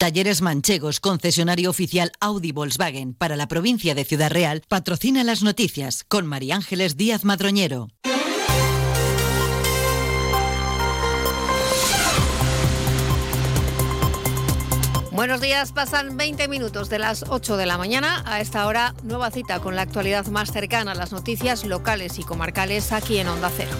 Talleres Manchegos, concesionario oficial Audi Volkswagen para la provincia de Ciudad Real, patrocina las noticias con María Ángeles Díaz Madroñero. Buenos días, pasan 20 minutos de las 8 de la mañana. A esta hora, nueva cita con la actualidad más cercana a las noticias locales y comarcales aquí en Onda Cero.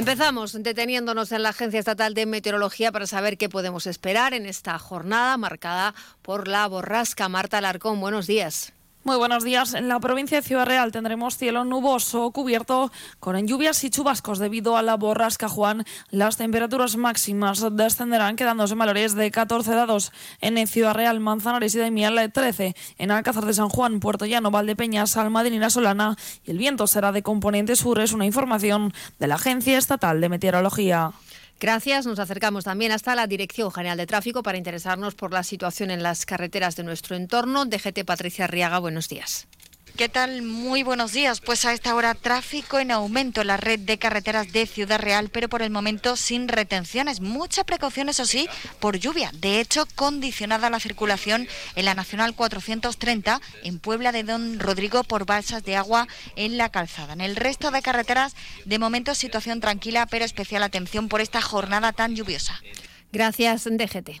Empezamos deteniéndonos en la Agencia Estatal de Meteorología para saber qué podemos esperar en esta jornada marcada por la borrasca. Marta Larcón, buenos días. Muy buenos días. En la provincia de Ciudad Real tendremos cielo nuboso cubierto con lluvias y chubascos debido a la borrasca Juan. Las temperaturas máximas descenderán quedándose en valores de 14 dados en Ciudad Real, Manzanares y Daimiel 13. En Alcázar de San Juan, Puerto Llano, Valdepeñas, Almadrina Solana y el viento será de componente sur. Es una información de la Agencia Estatal de Meteorología. Gracias. Nos acercamos también hasta la Dirección General de Tráfico para interesarnos por la situación en las carreteras de nuestro entorno. DGT Patricia Arriaga, buenos días. ¿Qué tal? Muy buenos días. Pues a esta hora tráfico en aumento en la red de carreteras de Ciudad Real, pero por el momento sin retenciones. Mucha precaución, eso sí, por lluvia. De hecho, condicionada la circulación en la Nacional 430 en Puebla de Don Rodrigo por balsas de agua en la calzada. En el resto de carreteras, de momento situación tranquila, pero especial atención por esta jornada tan lluviosa. Gracias, DGT.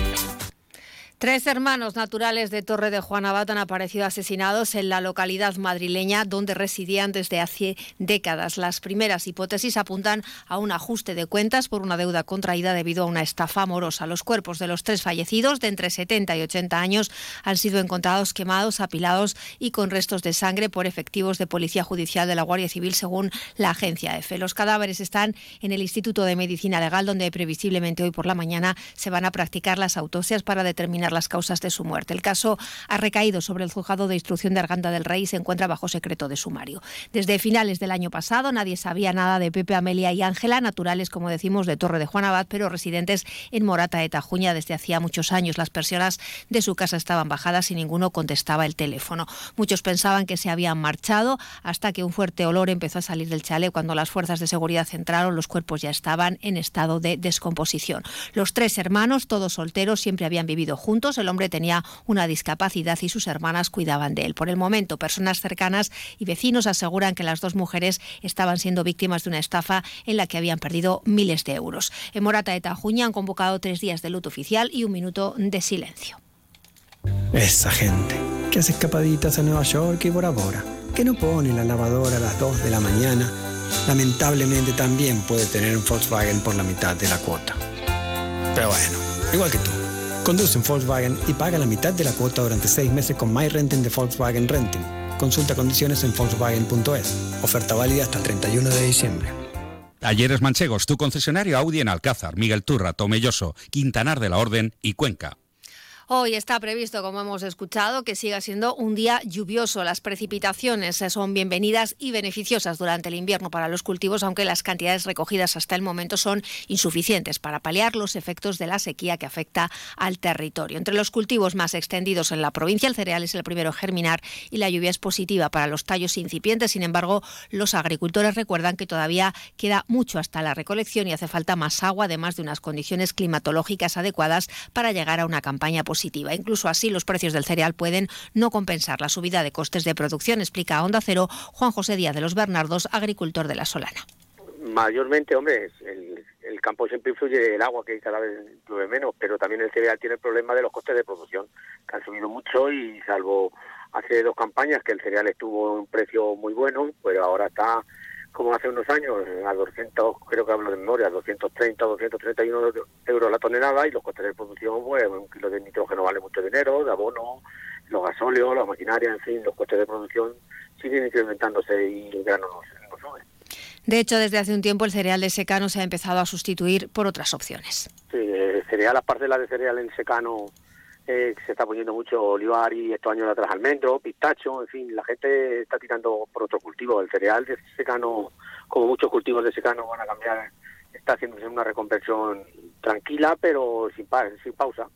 Tres hermanos naturales de Torre de Juan Abad han aparecido asesinados en la localidad madrileña donde residían desde hace décadas. Las primeras hipótesis apuntan a un ajuste de cuentas por una deuda contraída debido a una estafa amorosa. Los cuerpos de los tres fallecidos de entre 70 y 80 años han sido encontrados quemados, apilados y con restos de sangre por efectivos de Policía Judicial de la Guardia Civil según la agencia EFE. Los cadáveres están en el Instituto de Medicina Legal donde previsiblemente hoy por la mañana se van a practicar las autopsias para determinar las causas de su muerte. El caso ha recaído sobre el juzgado de instrucción de Arganda del Rey y se encuentra bajo secreto de sumario. Desde finales del año pasado nadie sabía nada de Pepe, Amelia y Ángela, naturales, como decimos, de Torre de Juan Abad, pero residentes en Morata de Tajuña desde hacía muchos años. Las persianas de su casa estaban bajadas y ninguno contestaba el teléfono. Muchos pensaban que se habían marchado hasta que un fuerte olor empezó a salir del chalet. Cuando las fuerzas de seguridad entraron, los cuerpos ya estaban en estado de descomposición. Los tres hermanos, todos solteros, siempre habían vivido juntos el hombre tenía una discapacidad y sus hermanas cuidaban de él. Por el momento, personas cercanas y vecinos aseguran que las dos mujeres estaban siendo víctimas de una estafa en la que habían perdido miles de euros. En Morata de Tajuña han convocado tres días de luto oficial y un minuto de silencio. Esa gente que hace escapaditas a Nueva York y Bora Bora, que no pone la lavadora a las 2 de la mañana, lamentablemente también puede tener un Volkswagen por la mitad de la cuota. Pero bueno, igual que tú. Conduce un Volkswagen y paga la mitad de la cuota durante seis meses con My Renting de Volkswagen Renting. Consulta condiciones en Volkswagen.es. Oferta válida hasta el 31 de diciembre. Talleres Manchegos, tu concesionario Audi en Alcázar, Miguel Turra, Tomelloso, Quintanar de la Orden y Cuenca. Hoy está previsto, como hemos escuchado, que siga siendo un día lluvioso. Las precipitaciones son bienvenidas y beneficiosas durante el invierno para los cultivos, aunque las cantidades recogidas hasta el momento son insuficientes para paliar los efectos de la sequía que afecta al territorio. Entre los cultivos más extendidos en la provincia, el cereal es el primero a germinar y la lluvia es positiva para los tallos incipientes. Sin embargo, los agricultores recuerdan que todavía queda mucho hasta la recolección y hace falta más agua, además de unas condiciones climatológicas adecuadas para llegar a una campaña positiva Incluso así, los precios del cereal pueden no compensar la subida de costes de producción, explica a Onda Cero Juan José Díaz de los Bernardos, agricultor de la Solana. Mayormente, hombre, el, el campo siempre influye el agua, que cada vez llueve menos, pero también el cereal tiene el problema de los costes de producción, que han subido mucho y salvo hace dos campañas que el cereal estuvo a un precio muy bueno, pero ahora está como hace unos años, a 200, creo que hablo de memoria, 230, 231 euros la tonelada y los costes de producción, pues un kilo de nitrógeno vale mucho dinero, de abono, los gasóleos, la maquinaria, en fin, los costes de producción siguen incrementándose y el grano no, sube. De hecho, desde hace un tiempo el cereal de secano se ha empezado a sustituir por otras opciones. Sí, el cereal, aparte de la de cereal en secano, eh, se está poniendo mucho olivar y estos años atrás almendro, pistacho, en fin, la gente está tirando por otro cultivo. El cereal de secano, como muchos cultivos de secano, van a cambiar, está haciéndose una reconversión tranquila, pero sin, sin pausa.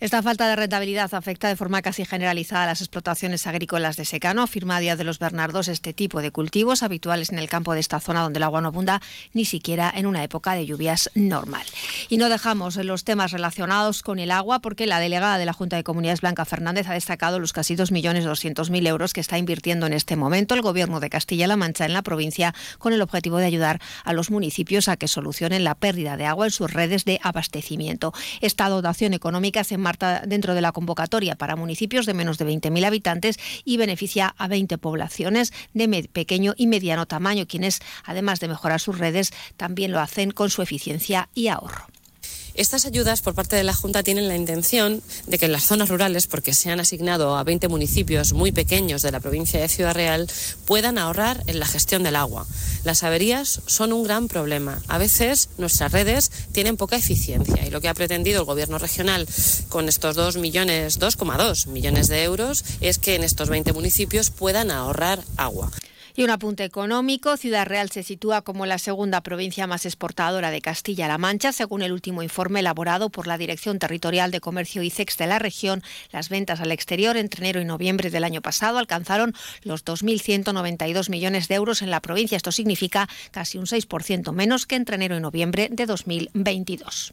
Esta falta de rentabilidad afecta de forma casi generalizada a las explotaciones agrícolas de secano, afirma Díaz de los Bernardos este tipo de cultivos habituales en el campo de esta zona donde el agua no abunda ni siquiera en una época de lluvias normal. Y no dejamos los temas relacionados con el agua porque la delegada de la Junta de Comunidades Blanca Fernández ha destacado los casi 2.200.000 euros que está invirtiendo en este momento el Gobierno de Castilla-La Mancha en la provincia con el objetivo de ayudar a los municipios a que solucionen la pérdida de agua en sus redes de abastecimiento. Esta dotación económica se Marta dentro de la convocatoria para municipios de menos de 20.000 habitantes y beneficia a 20 poblaciones de pequeño y mediano tamaño, quienes, además de mejorar sus redes, también lo hacen con su eficiencia y ahorro. Estas ayudas por parte de la Junta tienen la intención de que en las zonas rurales, porque se han asignado a 20 municipios muy pequeños de la provincia de Ciudad Real, puedan ahorrar en la gestión del agua. Las averías son un gran problema. A veces nuestras redes tienen poca eficiencia y lo que ha pretendido el Gobierno regional con estos 2 millones, 2,2 millones de euros es que en estos 20 municipios puedan ahorrar agua. Y un apunte económico, Ciudad Real se sitúa como la segunda provincia más exportadora de Castilla-La Mancha, según el último informe elaborado por la Dirección Territorial de Comercio ICEX de la región. Las ventas al exterior entre enero y noviembre del año pasado alcanzaron los 2.192 millones de euros en la provincia. Esto significa casi un 6% menos que entre enero y noviembre de 2022.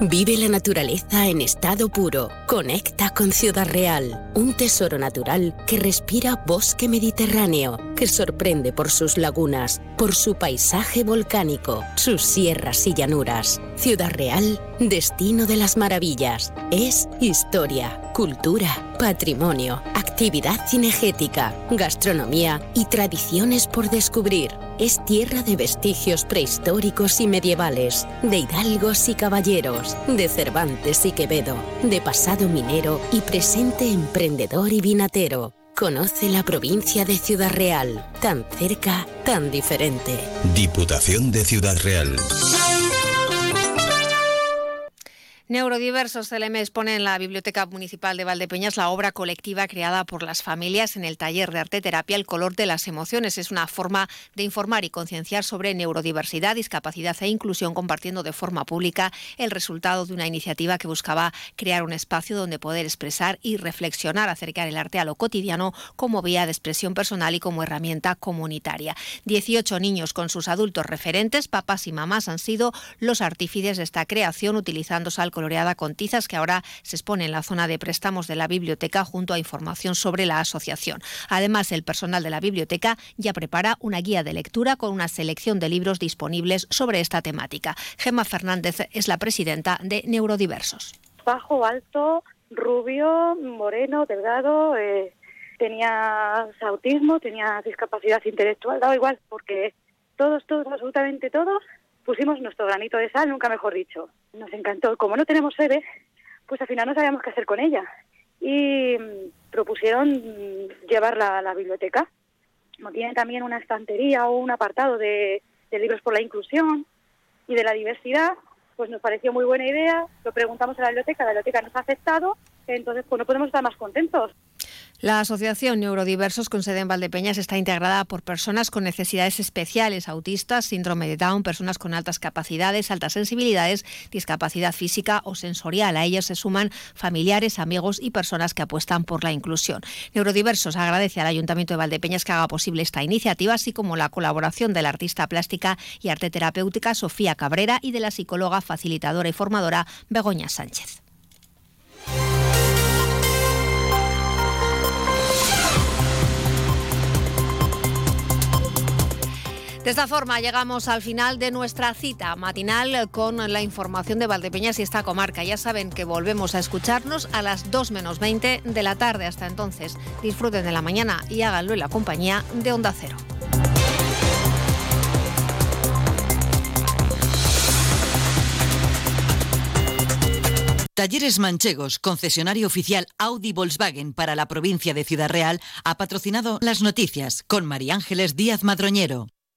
Vive la naturaleza en estado puro. Conecta con Ciudad Real, un tesoro natural que respira bosque mediterráneo, que sorprende por sus lagunas, por su paisaje volcánico, sus sierras y llanuras. Ciudad Real, destino de las maravillas. Es historia, cultura, patrimonio, actividad cinegética, gastronomía y tradiciones por descubrir. Es tierra de vestigios prehistóricos y medievales, de hidalgos y caballeros, de Cervantes y Quevedo, de pasado minero y presente emprendedor y vinatero. Conoce la provincia de Ciudad Real, tan cerca, tan diferente. Diputación de Ciudad Real. Neurodiversos CLM expone en la Biblioteca Municipal de Valdepeñas la obra colectiva creada por las familias en el taller de arte terapia El color de las emociones. Es una forma de informar y concienciar sobre neurodiversidad, discapacidad e inclusión, compartiendo de forma pública el resultado de una iniciativa que buscaba crear un espacio donde poder expresar y reflexionar, acercar el arte a lo cotidiano como vía de expresión personal y como herramienta comunitaria. 18 niños con sus adultos referentes, papás y mamás, han sido los artífices de esta creación, utilizando sal coloreada con tizas que ahora se expone en la zona de préstamos de la biblioteca junto a información sobre la asociación. Además, el personal de la biblioteca ya prepara una guía de lectura con una selección de libros disponibles sobre esta temática. Gemma Fernández es la presidenta de Neurodiversos. Bajo, alto, rubio, moreno, delgado, eh, tenía autismo, tenía discapacidad intelectual, daba igual, porque todos, todos, absolutamente todos pusimos nuestro granito de sal, nunca mejor dicho. Nos encantó. Como no tenemos sede, pues al final no sabíamos qué hacer con ella. Y mm, propusieron llevarla a la biblioteca. Como tienen también una estantería o un apartado de, de libros por la inclusión y de la diversidad, pues nos pareció muy buena idea. Lo preguntamos a la biblioteca, la biblioteca nos ha aceptado, entonces pues no podemos estar más contentos. La Asociación Neurodiversos con sede en Valdepeñas está integrada por personas con necesidades especiales, autistas, síndrome de Down, personas con altas capacidades, altas sensibilidades, discapacidad física o sensorial. A ellos se suman familiares, amigos y personas que apuestan por la inclusión. Neurodiversos agradece al Ayuntamiento de Valdepeñas que haga posible esta iniciativa, así como la colaboración de la artista plástica y arte terapéutica Sofía Cabrera y de la psicóloga facilitadora y formadora Begoña Sánchez. De esta forma llegamos al final de nuestra cita matinal con la información de Valdepeñas y esta comarca. Ya saben que volvemos a escucharnos a las 2 menos 20 de la tarde. Hasta entonces, disfruten de la mañana y háganlo en la compañía de Onda Cero. Talleres Manchegos, concesionario oficial Audi Volkswagen para la provincia de Ciudad Real, ha patrocinado las noticias con María Ángeles Díaz Madroñero.